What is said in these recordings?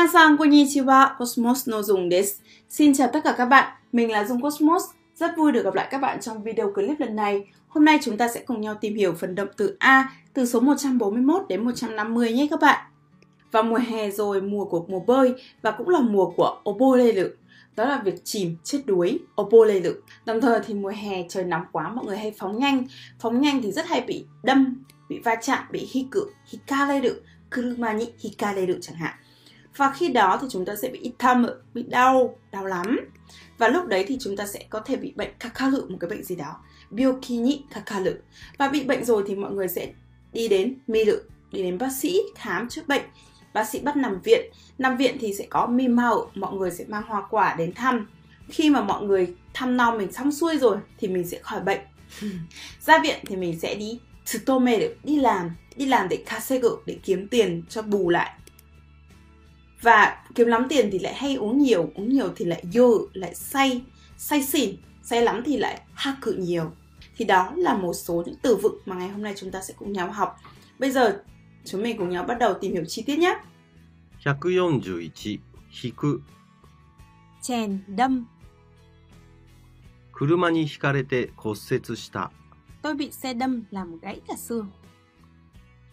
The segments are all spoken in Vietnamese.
Minasan konnichiwa, Cosmos no Dung desu. Xin chào tất cả các bạn, mình là Dung Cosmos. Rất vui được gặp lại các bạn trong video clip lần này. Hôm nay chúng ta sẽ cùng nhau tìm hiểu phần động từ A từ số 141 đến 150 nhé các bạn. Vào mùa hè rồi, mùa của mùa bơi và cũng là mùa của obolelu. Đó là việc chìm, chết đuối, obolelu. Đồng thời thì mùa hè trời nóng quá mọi người hay phóng nhanh. Phóng nhanh thì rất hay bị đâm, bị va chạm, bị hiku, hikareru, kuruma ni hikareru chẳng hạn và khi đó thì chúng ta sẽ bị thâm bị đau, đau lắm. Và lúc đấy thì chúng ta sẽ có thể bị bệnh kakalu một cái bệnh gì đó. Byoki ni kakaru. Và bị bệnh rồi thì mọi người sẽ đi đến mi lự đi đến bác sĩ khám chữa bệnh. Bác sĩ bắt nằm viện. Nằm viện thì sẽ có mi mimao, mọi người sẽ mang hoa quả đến thăm. Khi mà mọi người thăm nom mình xong xuôi rồi thì mình sẽ khỏi bệnh. Ra viện thì mình sẽ đi tsutome đi làm, đi làm để kasegu, để kiếm tiền cho bù lại và kiếm lắm tiền thì lại hay uống nhiều uống nhiều thì lại dơ lại say say xỉn say lắm thì lại ha cự nhiều thì đó là một số những từ vựng mà ngày hôm nay chúng ta sẽ cùng nhau học bây giờ chúng mình cùng nhau bắt đầu tìm hiểu chi tiết nhé 141引く chèn đâm 車にひかれて骨折した tôi bị xe đâm làm gãy cả xương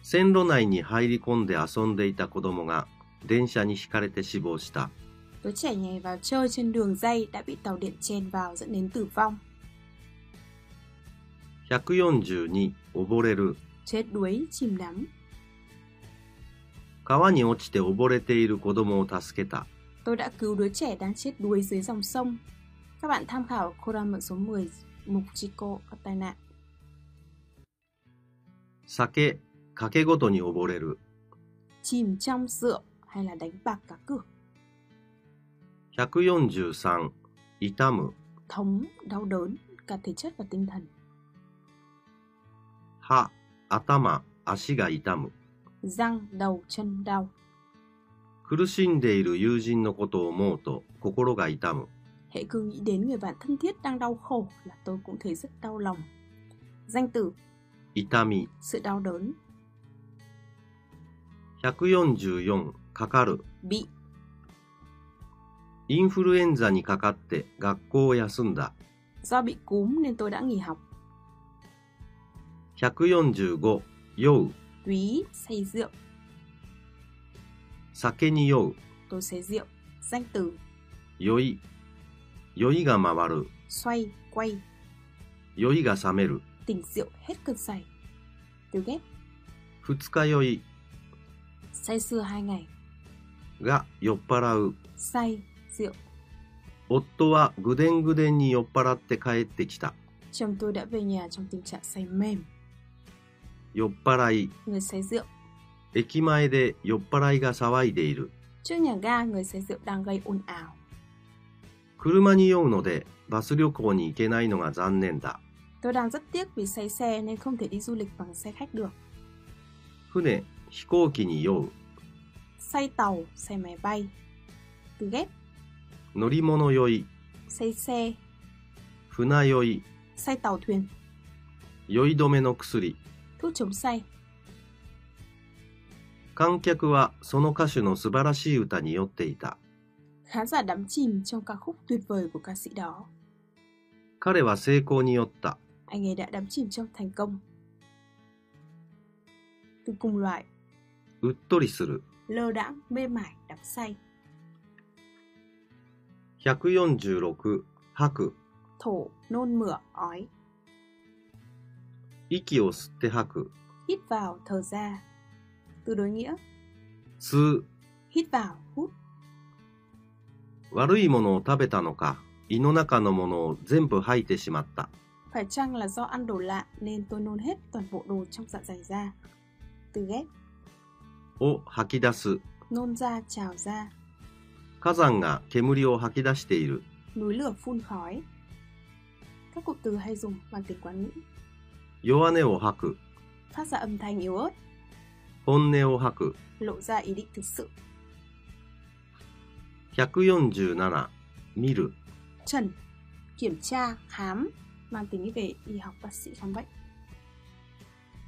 線路内に入り込んで遊んでいた子供が 電車にひかれて死亡した đứa trẻ nhảy vào chơi trên đường dây đã bị tàu điện chèn vào dẫn đến tử vong 142溺れる chết đuối chìm đắm 川に落ちて溺れている子供を助けた tôi đã cứu đứa trẻ đang chết đuối dưới dòng sông các bạn tham khảo Koran mượn số 10 mục Chico có tai nạn 酒賭けごとに溺れる chìm trong rượu hay là đánh bạc cá cược 143痛む thống đau đớn cả thể chất và tinh thần 歯頭足が痛む răng đầu chân đau 苦しんでいる友人のことを思うと心が痛む hệ cứ nghĩ đến người bạn thân thiết đang đau khổ là tôi cũng thấy rất đau lòng danh từ 痛み sự đau đớn 144 かかる bị インフルエンザにかかって学校を休んだ do bị cúm nên tôi đã nghỉ học 145酔う túy say rượu 酒に酔う tôi say rượu danh từ 酔い酔いが回る xoay quay 酔いが覚める tỉnh rượu hết cơn say từ ghép 二日酔い say sưa hai ngày が酔っ払う say rượu 夫はぐでんぐでんに酔っ払って帰ってきた chồng tôi đã về nhà trong tình trạng say mềm 酔っ払い người say rượu 駅前で酔っ払いが騒いでいる trước nhà ga người say rượu đang gây ồn ào 車に酔うのでバス旅行に行けないのが残念だ tôi đang rất tiếc vì say xe nên không thể đi du lịch bằng xe khách được 船飛行機に酔う say tàu say máy bay từ ghép 乗り物酔い say xe 船酔い say tàu thuyền 酔い止めの薬 thuốc chống say 観客はその歌手の素晴らしい歌に酔っていた khán giả đắm chìm trong ca khúc tuyệt vời của ca sĩ đó 彼は成功に酔った anh ấy đã đắm chìm trong thành công từ cùng loại うっとりする lơ đãng mê mải đắm say 146吐く thổ nôn mửa ói 息を吸って吐く hít vào thở ra từ đối nghĩa 吸う hít vào hút 悪いものを食べたのか胃の中のものを全部吐いてしまった phải chăng là do ăn đồ lạ nên tôi nôn hết toàn bộ đồ trong dạ dày ra từ ghép を吐き出す nôn ra trào ra 火山が煙を吐き出している núi lửa phun khói các cụm từ hay dùng bằng tiếng quán ngữ 弱音を吐く phát ra âm thanh yếu ớt 本音を吐く lộ ra ý định thực sự 147見る trần kiểm tra khám mang tính về y học bác sĩ khám bệnh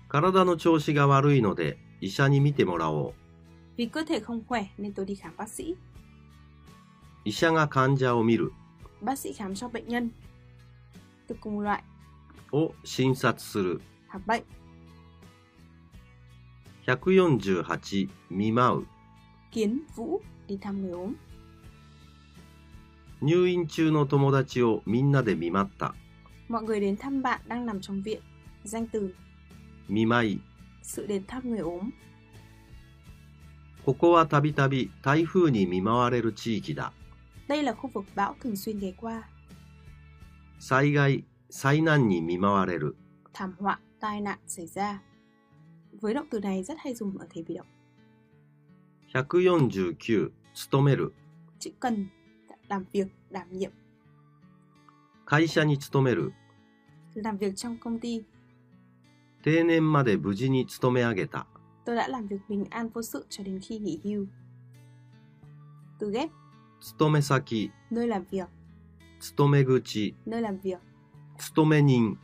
体の調子が悪いので医者に診てもらおう Vì cơ thể không khỏe nên tôi đi khám bác sĩ. 医者が患者を見る Bác sĩ khám cho bệnh nhân. Từ cùng loại, を診察する khám bệnh. 148見舞う Kiến vũ, đi thăm người ốm. 入院中の友達をみんなで見舞った Mọi người đến thăm bạn đang nằm trong viện. Danh từ, 見舞い sự đến thăm người ốm. ここはたびたび台風に見舞われる地域だ Đây là khu vực bão thường xuyên ghé qua. 災害災難に見舞われる Thảm họa, tai nạn xảy ra. Với động từ này rất hay dùng ở thế bị động. 149勤める Chữ cần, làm việc, đảm nhiệm. 会社に勤める Làm việc trong công ty. 定年まで無事に勤め上げた Tôi đã làm việc bình an vô sự cho đến khi nghỉ hưu. Từ ghép, 勤め先 nơi làm việc, 勤め口 nơi làm việc, 勤め人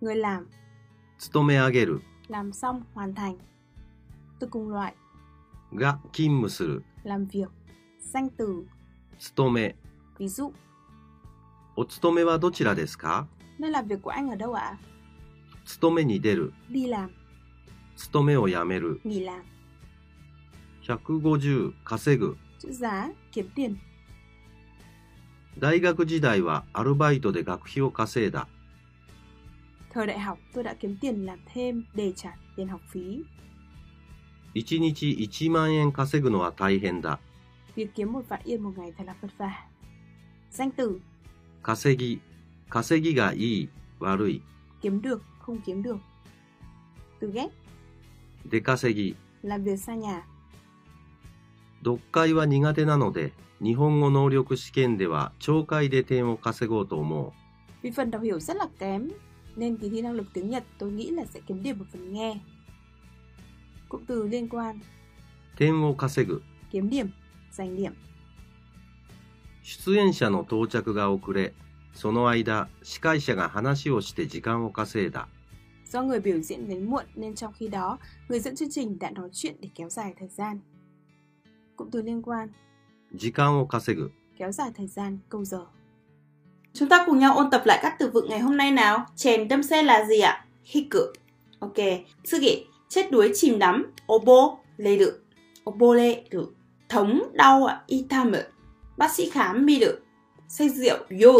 người làm, 勤め上げる làm xong, hoàn thành. Từ cùng loại, が勤務する làm việc, danh từ, 勤め ví dụ, お勤めはどちらですか nơi làm việc của anh ở đâu ạ? 勤めに出る Đi làm, 勤めを辞める nghỉ làm. 150稼ぐ Chữ giá, kiếm tiền. 大学時代はアルバイトで学費を稼いだ Thời đại học, tôi đã kiếm tiền làm thêm để trả tiền học phí. 1日1万円稼ぐのは大変だ Việc kiếm một vạn yên một ngày thật là vất vả. Danh từ, 稼ぎ稼ぎがいい悪い kiếm được, không kiếm được. Từ ghép, 出稼ぎ làm việc xa nhà. 読解は苦手なので日本語能力試験では聴解で点を稼ごうと思う Vì phần đọc hiểu rất là kém, nên kỳ thi năng lực tiếng Nhật tôi nghĩ là sẽ kiếm điểm ở phần nghe. Cụm từ liên quan, 点を稼ぐ kiếm điểm, giành điểm. 出演者の到着が遅れ その間司会者が話をして時間を稼いだ Do người biểu diễn đến muộn nên trong khi đó, người dẫn chương trình đã nói chuyện để kéo dài thời gian. Cụm từ liên quan, 時間を稼ぐ kéo dài thời gian, câu giờ. Chúng ta cùng nhau ôn tập lại các từ vựng ngày hôm nay nào. Chèn đâm xe là gì ạ? Hiku. Ok. Tsugi, chết đuối chìm đắm. Obo, lê đự. Obo lê đự. Thống đau ạ. Itamu. Bác sĩ khám mi đự. Say rượu yo.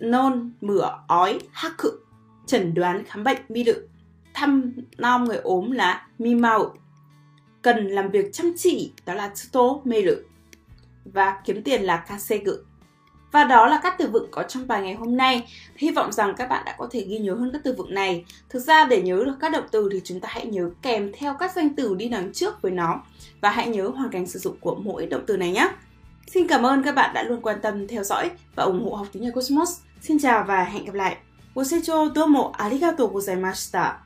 Nôn, mửa, ói, haku. Chẩn đoán khám bệnh mi lự. Thăm nom người ốm là mi mau. Cần làm việc chăm chỉ đó là tsuto mê lự. Và kiếm tiền là kasegu. Và đó là các từ vựng có trong bài ngày hôm nay. Hy vọng rằng các bạn đã có thể ghi nhớ hơn các từ vựng này. Thực ra để nhớ được các động từ thì chúng ta hãy nhớ kèm theo các danh từ đi đằng trước với nó và hãy nhớ hoàn cảnh sử dụng của mỗi động từ này nhé. Xin cảm ơn các bạn đã luôn quan tâm, theo dõi và ủng hộ học tiếng Nhật Cosmos. Xin chào và hẹn gặp lại. ご清聴どうもありがとうございました。